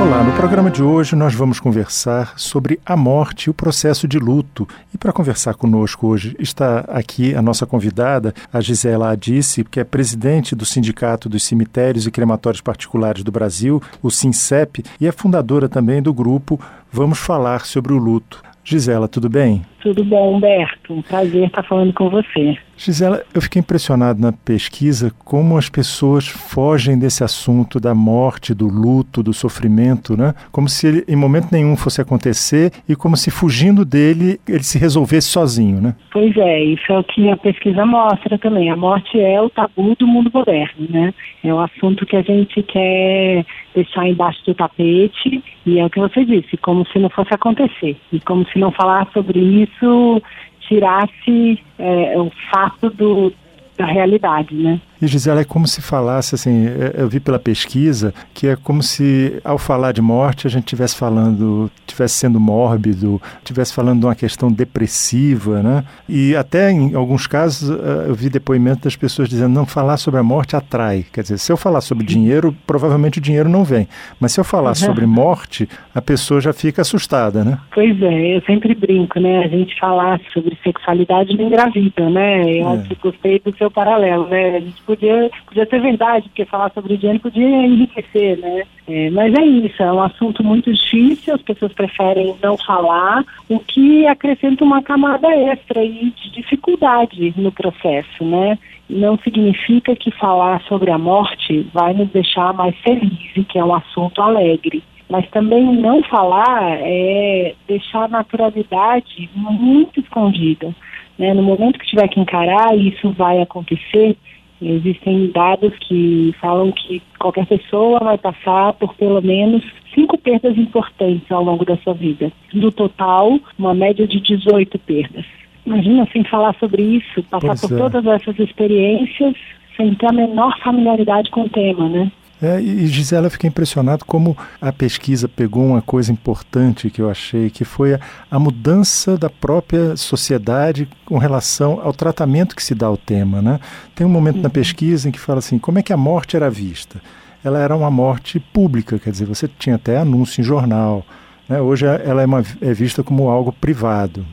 Olá, no programa de hoje nós vamos conversar sobre a morte e o processo de luto. E para conversar conosco hoje está aqui a nossa convidada, a Gisela Adice, que é presidente do Sindicato dos Cemitérios e Crematórios Particulares do Brasil, o SINCEP, e é fundadora também do grupo Vamos Falar sobre o Luto. Gisela, tudo bem? Tudo bom, Humberto. Um prazer estar falando com você. Gisela, eu fiquei impressionado na pesquisa como as pessoas fogem desse assunto da morte, do luto, do sofrimento, né? Como se ele, em momento nenhum fosse acontecer e como se fugindo dele ele se resolvesse sozinho, né? Pois é, isso é o que a pesquisa mostra também. A morte é o tabu do mundo moderno, né? É um assunto que a gente quer deixar embaixo do tapete e é o que você disse, como se não fosse acontecer. E como se não falar sobre isso tirasse é, o fato do, da realidade, né? E Gisela, é como se falasse assim, é, eu vi pela pesquisa que é como se ao falar de morte a gente estivesse falando, estivesse sendo mórbido, estivesse falando de uma questão depressiva, né? E até em alguns casos eh, eu vi depoimento das pessoas dizendo não falar sobre a morte atrai. Quer dizer, se eu falar sobre dinheiro, provavelmente o dinheiro não vem. Mas se eu falar uhum. sobre morte, a pessoa já fica assustada, né? Pois é, eu sempre brinco, né? A gente falar sobre sexualidade não engravida, né? Eu é. gostei do seu paralelo, né? A gente podia, podia ser verdade, porque falar sobre dinheiro podia enriquecer, né? É, mas é isso, é um assunto muito difícil, as pessoas preferem não falar, o que acrescenta uma camada extra aí de dificuldade no processo, né? Não significa que falar sobre a morte vai nos deixar mais felizes, que é um assunto alegre. Mas também não falar é deixar a naturalidade muito escondida. Né? No momento que tiver que encarar, isso vai acontecer, Existem dados que falam que qualquer pessoa vai passar por pelo menos cinco perdas importantes ao longo da sua vida. Do total, uma média de 18 perdas. Imagina sem falar sobre isso, passar pois por é. todas essas experiências sem ter a menor familiaridade com o tema, né? É, e Gisela, eu fiquei impressionado como a pesquisa pegou uma coisa importante que eu achei, que foi a, a, mudança da própria sociedade com relação ao tratamento que se dá ao tema. Né? Tem um momento uhum. na pesquisa em que fala assim, como é que a morte era vista? Ela era uma morte pública, quer dizer, você tinha até anúncio em jornal. Né? Hoje ela é, uma, é vista como algo privado,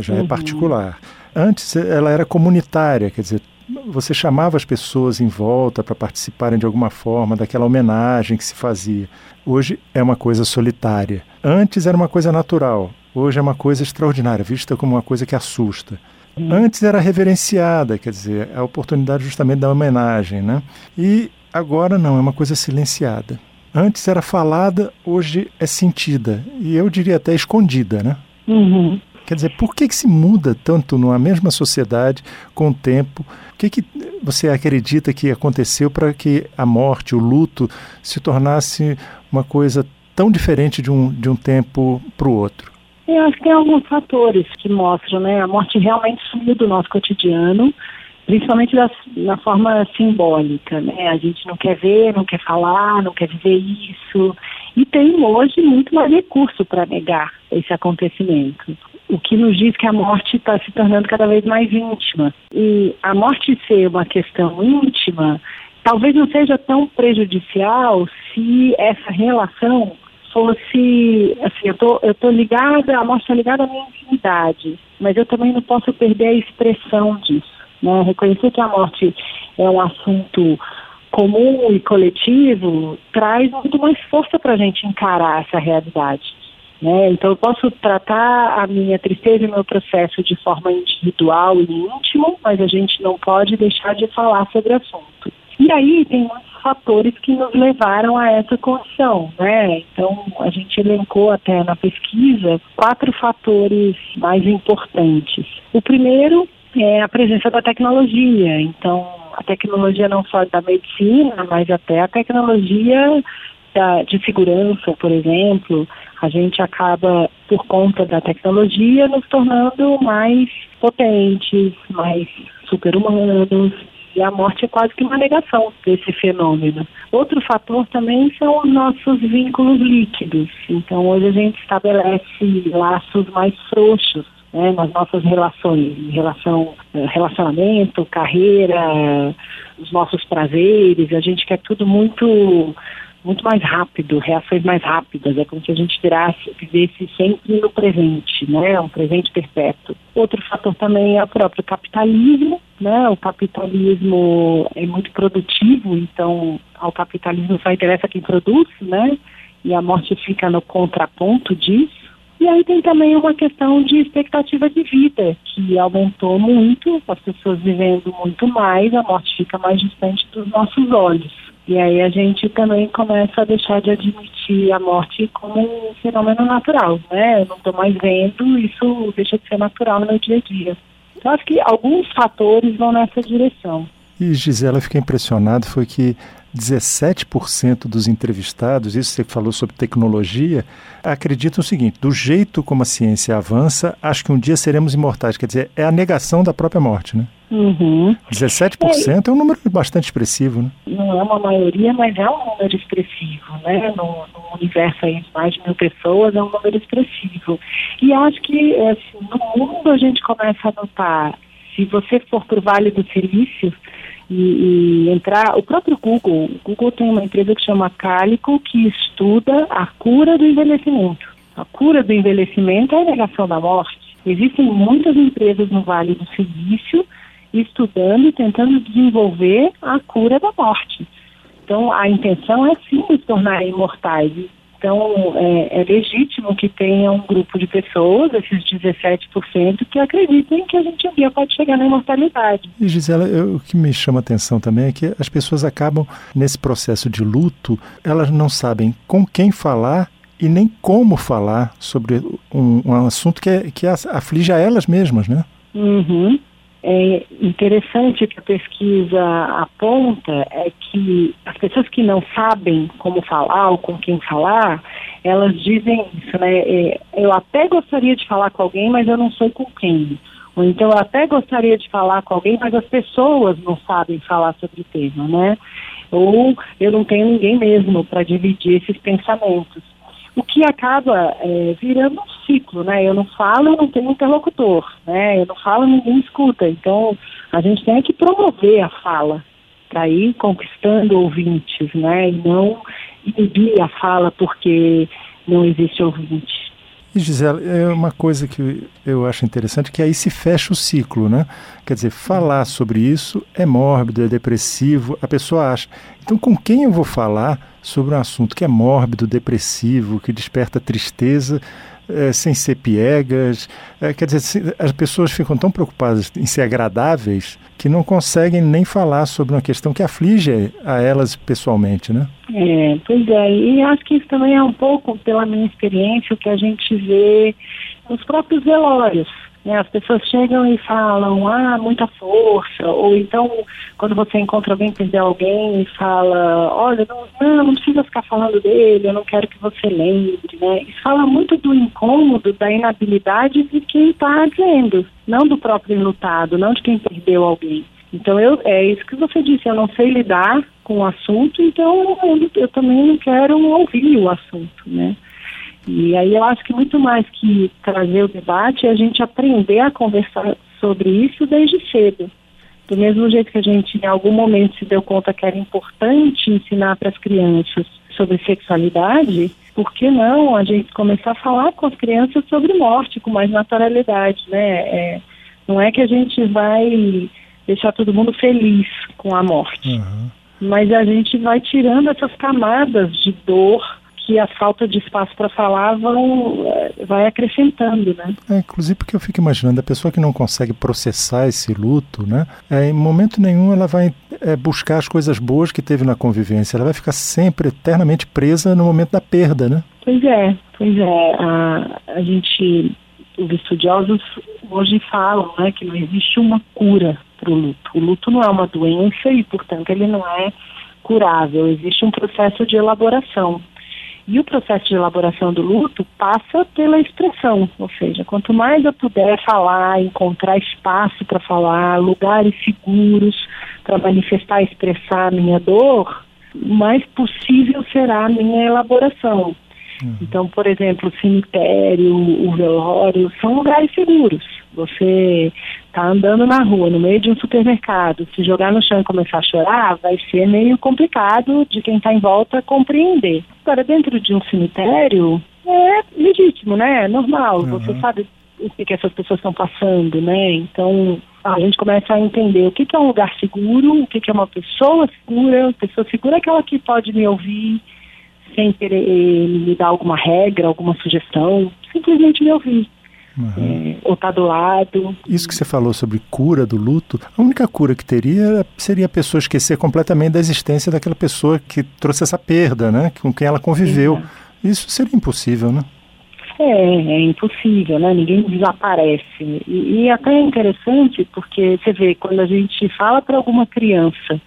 já é uhum. é particular. Antes ela era comunitária, quer dizer, você chamava as pessoas em volta para participarem de alguma forma daquela homenagem que se fazia. Hoje é uma coisa solitária. Antes era uma coisa natural. Hoje é uma coisa extraordinária, vista como uma coisa que assusta. Antes era reverenciada, quer dizer, a oportunidade justamente da homenagem, né? E agora não, é uma coisa silenciada. Antes era falada, hoje é sentida. E eu diria até escondida, né? Uhum. Quer dizer, por que, que se muda tanto numa mesma sociedade com o tempo? O que, que você acredita que aconteceu para que a morte, o luto, se tornasse uma coisa tão diferente de um, de um tempo para o outro? Eu acho que tem alguns fatores que mostram, né? A morte realmente sumiu do nosso cotidiano, principalmente na forma simbólica, né? A gente não quer ver, não quer falar, não quer viver isso. E tem hoje muito mais recurso para negar esse acontecimento o que nos diz que a morte está se tornando cada vez mais íntima. E a morte ser uma questão íntima, talvez não seja tão prejudicial se essa relação fosse, assim, eu tô, eu tô ligada, a morte está ligada à minha intimidade, mas eu também não posso perder a expressão disso, né? Reconhecer que a morte é um assunto comum e coletivo traz muito mais força para a gente encarar essa realidade. Né? Então, eu posso tratar a minha tristeza e meu processo de forma individual e íntimo, mas a gente não pode deixar de falar sobre o assunto. E aí tem muitos fatores que nos levaram a essa condição, né? Então, a gente elencou até na pesquisa quatro fatores mais importantes. O primeiro é a presença da tecnologia. Então, a tecnologia não só da medicina, mas até a tecnologia de segurança, por exemplo, a gente acaba, por conta da tecnologia, nos tornando mais potentes, mais super-humanos. e a morte é quase que uma negação desse fenômeno. Outro fator também são os nossos vínculos líquidos. Então, hoje a gente estabelece laços mais frouxos né, nas nossas relações, em relação eh, relacionamento, carreira, os nossos prazeres. A gente quer tudo muito muito mais rápido, reações mais rápidas. É como se a gente tirasse, vivesse sempre no presente, né? Um presente perpétuo. Outro fator também é o próprio capitalismo, né? O capitalismo é muito produtivo, então ao capitalismo só interessa quem produz, né? E a morte fica no contraponto disso. E aí tem também uma questão de expectativa de vida, que aumentou muito, as pessoas vivendo muito mais, a morte fica mais distante dos nossos olhos. E aí a gente também começa a deixar de admitir a morte como um fenômeno natural, né? Eu não estou mais vendo, isso deixa de ser natural no meu dia a dia. Então acho que alguns fatores vão nessa direção. E Gisela, eu fiquei impressionado, foi que 17% dos entrevistados, isso você falou sobre tecnologia, acreditam o seguinte: do jeito como a ciência avança, acho que um dia seremos imortais. Quer dizer, é a negação da própria morte, né? Uhum. 17% é, é um número bastante expressivo, né? Não é uma maioria, mas é um número expressivo, né? No, no universo aí de mais de mil pessoas, é um número expressivo. E acho que assim, no mundo a gente começa a notar, se você for para o Vale do Silício, e, e, entrar. O próprio Google, o Google tem uma empresa que chama Calico que estuda a cura do envelhecimento. A cura do envelhecimento é a negação da morte. Existem muitas empresas no Vale do Silício estudando e tentando desenvolver a cura da morte. Então, a intenção é sim nos tornar imortais. Então, é, é, legítimo que tenha um grupo de pessoas, esses 17%, que acreditem que a gente um dia pode chegar na imortalidade. E, Gisela, eu, o que me chama a atenção também é que as pessoas acabam, nesse processo de luto, elas não sabem com quem falar e nem como falar sobre um, um assunto que, é, que aflige a elas mesmas, né? Uhum é interessante que a pesquisa aponta é que as pessoas que não sabem como falar ou com quem falar, elas dizem isso, né? É, eu até gostaria de falar com alguém, mas eu não sei com quem. Ou então eu até gostaria de falar com alguém, mas as pessoas não sabem falar sobre o tema, né? Ou eu não tenho ninguém mesmo para dividir esses pensamentos o que acaba é, virando um ciclo, né? Eu não falo, eu não tenho interlocutor, né? Eu não falo, ninguém escuta. Então, a gente tem que promover a fala para ir conquistando ouvintes, né? E não inibir a fala porque não existe ouvinte. E Gisela, é uma coisa que eu acho interessante que aí se fecha o ciclo, né? Quer dizer, falar sobre isso é mórbido, é depressivo, a pessoa acha. Então, com quem eu vou falar sobre um assunto que é mórbido, depressivo, que desperta tristeza? é, sem ser piegas. É, quer dizer, as pessoas ficam tão preocupadas em ser agradáveis que não conseguem nem falar sobre uma questão que aflige a elas pessoalmente, né? É, pois é, e acho que isso também é um pouco, pela minha experiência, o que a gente vê nos próprios velórios. Né? As pessoas chegam e falam, ah, muita força, ou então quando você encontra alguém, perdeu alguém e fala, olha, não, não, não precisa ficar falando dele, eu não quero que você lembre, né? Isso fala muito do incômodo, da inabilidade de quem está dizendo, não do próprio enlutado, não de quem perdeu alguém. Então eu, é isso que você disse, eu não sei lidar com o assunto, então eu, eu também não quero ouvir o assunto, né? E aí eu acho que muito mais que trazer o debate é a gente aprender a conversar sobre isso desde cedo. Do mesmo jeito que a gente em algum momento se deu conta que era importante ensinar para as crianças sobre sexualidade, por que não a gente começar a falar com as crianças sobre morte com mais naturalidade, né? É, não é que a gente vai deixar todo mundo feliz com a morte, uhum. mas a gente vai tirando essas camadas de dor que a falta de espaço para falar vão, eh, vai acrescentando, né? É, inclusive porque eu fico imaginando, a pessoa que não consegue processar esse luto, né? É, em momento nenhum ela vai é, buscar as coisas boas que teve na convivência, ela vai ficar sempre eternamente presa no momento da perda, né? Pois é, pois é. A, a gente, os estudiosos hoje falam né, que não existe uma cura para o luto. O luto não é uma doença e, portanto, ele não é curável. Existe um processo de elaboração. E o processo de elaboração do luto passa pela expressão, ou seja, quanto mais eu puder falar, encontrar espaço para falar, lugares seguros para manifestar, expressar a minha dor, mais possível será a minha elaboração. Uhum. Então, por exemplo, o cemitério, o velório, são lugares seguros. Você está andando na rua, no meio de um supermercado, se jogar no chão e começar a chorar, vai ser meio complicado de quem está em volta compreender. Agora, dentro de um cemitério, é legítimo, né? É normal. Uhum. Você sabe o que, que essas pessoas estão passando, né? Então, a gente começa a entender o que, que é um lugar seguro, o que, que é uma pessoa segura. Pessoa segura é aquela que pode me ouvir sem querer me dar alguma regra, alguma sugestão, simplesmente me ouvir. Uhum. É, ou estar tá do lado. Isso que você falou sobre cura do luto, a única cura que teria seria a pessoa esquecer completamente da existência daquela pessoa que trouxe essa perda, né? Com quem ela conviveu. Isso seria impossível, né? É, é impossível, né? Ninguém desaparece. E, e até é interessante porque você vê, quando a gente fala para alguma criança,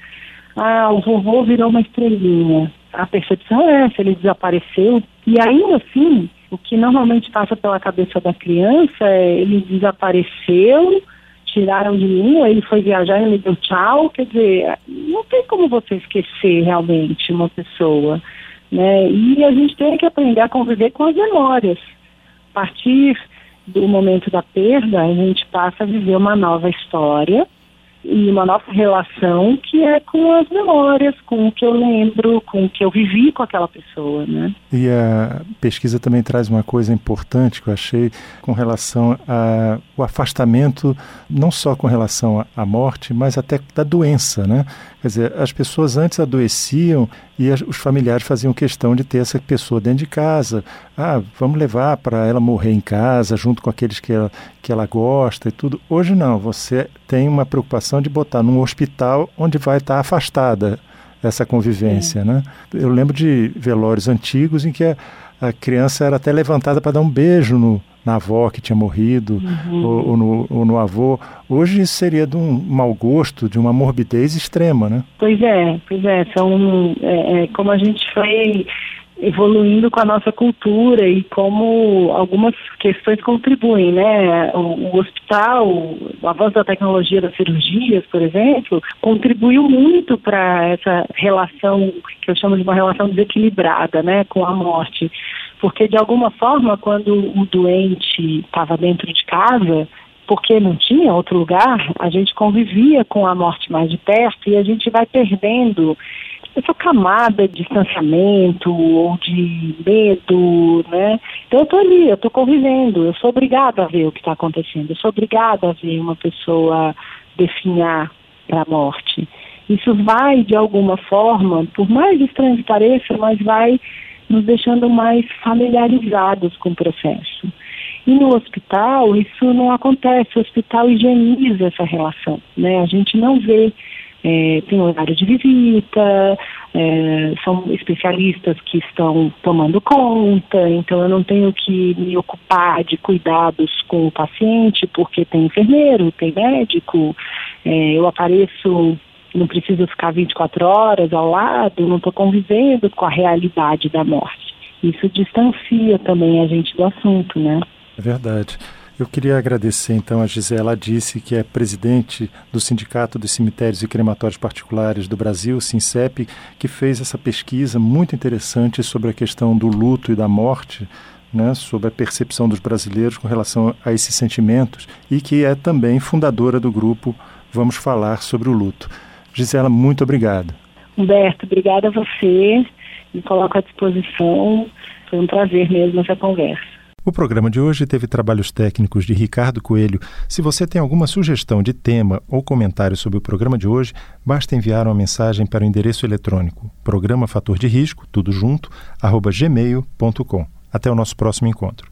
ah, o vovô virou uma estrelinha. A percepção é essa, ele desapareceu. E ainda assim, o que normalmente passa pela cabeça da criança é ele desapareceu, tiraram de mim, ou ele foi viajar e ele deu tchau. Quer dizer, não tem como você esquecer realmente uma pessoa. Né? E a gente tem que aprender a conviver com as memórias. A partir do momento da perda, a gente passa a viver uma nova história e uma nova relação que é com as memórias, com o que eu lembro, com o que eu vivi com aquela pessoa, né? E a pesquisa também traz uma coisa importante que eu achei com relação ao afastamento, não só com relação à morte, mas até da doença, né? Quer dizer, as pessoas antes adoeciam e as, os familiares faziam questão de ter essa pessoa dentro de casa. Ah, vamos levar para ela morrer em casa, junto com aqueles que ela, que ela gosta e tudo. Hoje não, você tem uma preocupação de botar num hospital onde vai estar afastada essa convivência, né? Eu lembro de velórios antigos em que a, a criança era até levantada para dar um beijo no, na avó que tinha morrido uhum. ou, ou, no, ou, no, avô. Hoje seria de um mau gosto, de uma morbidez extrema, né? Pois é, pois é. São, é, é, como a gente foi evoluindo com a nossa cultura e como algumas questões contribuem, né? O, o hospital, o avanço da tecnologia das cirurgias, por exemplo, contribuiu muito para essa relação que eu chamo de uma relação desequilibrada, né, com a morte porque de alguma forma, quando o doente estava dentro de casa, porque não tinha outro lugar, a gente convivia com a morte mais de perto e a gente vai perdendo essa camada de distanciamento ou de medo, né? Então eu estou ali, eu estou convivendo, eu sou obrigada a ver o que está acontecendo, eu sou obrigada a ver uma pessoa definhar para a morte. Isso vai, de alguma forma, por mais estranho que pareça, mas vai nos deixando mais familiarizados com o processo. E no hospital, isso não acontece, o hospital higieniza essa relação, né? A gente não vê, é, tem horário de visita, é, são especialistas que estão tomando conta, então eu não tenho que me ocupar de cuidados com o paciente, porque tem enfermeiro, tem médico, é, eu apareço não preciso ficar 24 horas ao lado, não estou convivendo com a realidade da morte. Isso distancia também a gente do assunto, né? É verdade. Eu queria agradecer então a Gisela Disse, que é presidente do Sindicato dos Cemitérios e Crematórios Particulares do Brasil, SINCEP, que fez essa pesquisa muito interessante sobre a questão do luto e da morte, né, sobre a percepção dos brasileiros com relação a esses sentimentos e que é também fundadora do grupo Vamos Falar sobre o Luto. Gisela, muito obrigado. Humberto, obrigada a você. Me coloco à disposição. Foi um prazer mesmo essa conversa. O programa de hoje teve trabalhos técnicos de Ricardo Coelho. Se você tem alguma sugestão de tema ou comentário sobre o programa de hoje, basta enviar uma mensagem para o endereço eletrônico programa fator de risco, tudo junto, arroba gmail.com. Até o nosso próximo encontro.